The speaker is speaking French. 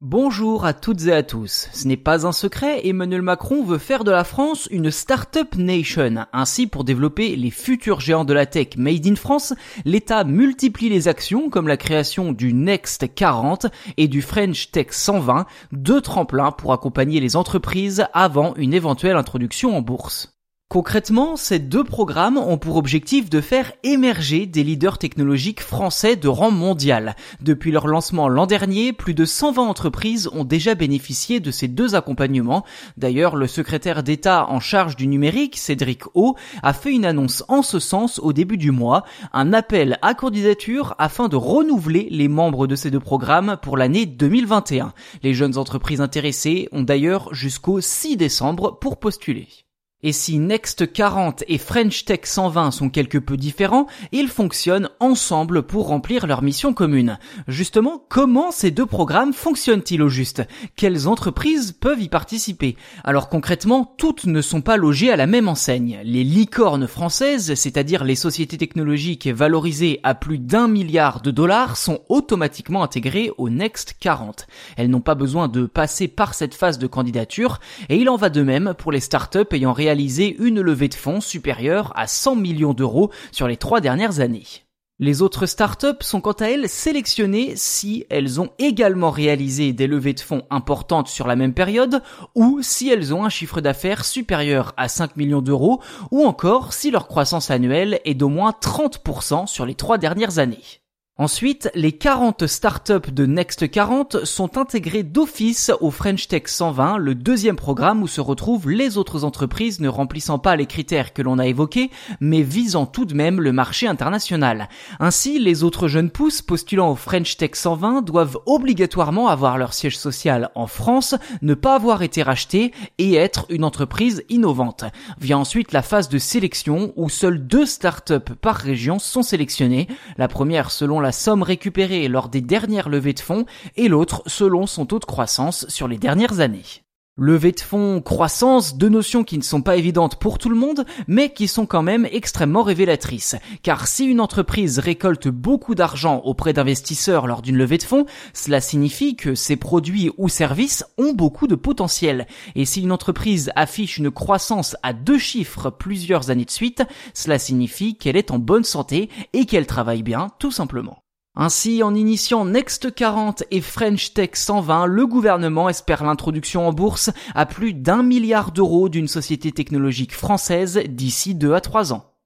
Bonjour à toutes et à tous. Ce n'est pas un secret, Emmanuel Macron veut faire de la France une Startup Nation. Ainsi, pour développer les futurs géants de la tech made in France, l'État multiplie les actions comme la création du Next 40 et du French Tech 120, deux tremplins pour accompagner les entreprises avant une éventuelle introduction en bourse. Concrètement, ces deux programmes ont pour objectif de faire émerger des leaders technologiques français de rang mondial. Depuis leur lancement l'an dernier, plus de 120 entreprises ont déjà bénéficié de ces deux accompagnements. D'ailleurs, le secrétaire d'État en charge du numérique, Cédric O, a fait une annonce en ce sens au début du mois, un appel à candidature afin de renouveler les membres de ces deux programmes pour l'année 2021. Les jeunes entreprises intéressées ont d'ailleurs jusqu'au 6 décembre pour postuler. Et si Next 40 et French Tech 120 sont quelque peu différents, ils fonctionnent ensemble pour remplir leur mission commune. Justement, comment ces deux programmes fonctionnent-ils au juste? Quelles entreprises peuvent y participer? Alors concrètement, toutes ne sont pas logées à la même enseigne. Les licornes françaises, c'est-à-dire les sociétés technologiques valorisées à plus d'un milliard de dollars, sont automatiquement intégrées au Next 40. Elles n'ont pas besoin de passer par cette phase de candidature, et il en va de même pour les startups ayant réalisé réalisé une levée de fonds supérieure à 100 millions d'euros sur les trois dernières années. Les autres startups sont quant à elles sélectionnées si elles ont également réalisé des levées de fonds importantes sur la même période ou si elles ont un chiffre d'affaires supérieur à 5 millions d'euros ou encore si leur croissance annuelle est d'au moins 30% sur les trois dernières années. Ensuite, les 40 startups de Next 40 sont intégrées d'office au French Tech 120, le deuxième programme où se retrouvent les autres entreprises ne remplissant pas les critères que l'on a évoqués, mais visant tout de même le marché international. Ainsi, les autres jeunes pousses postulant au French Tech 120 doivent obligatoirement avoir leur siège social en France, ne pas avoir été rachetés et être une entreprise innovante. Vient ensuite la phase de sélection où seules deux startups par région sont sélectionnées, la première selon la la somme récupérée lors des dernières levées de fonds et l'autre selon son taux de croissance sur les dernières années. Levée de fonds, croissance, deux notions qui ne sont pas évidentes pour tout le monde, mais qui sont quand même extrêmement révélatrices. Car si une entreprise récolte beaucoup d'argent auprès d'investisseurs lors d'une levée de fonds, cela signifie que ses produits ou services ont beaucoup de potentiel. Et si une entreprise affiche une croissance à deux chiffres plusieurs années de suite, cela signifie qu'elle est en bonne santé et qu'elle travaille bien, tout simplement. Ainsi, en initiant Next 40 et French Tech 120, le gouvernement espère l'introduction en bourse à plus d'un milliard d'euros d'une société technologique française d'ici deux à trois ans.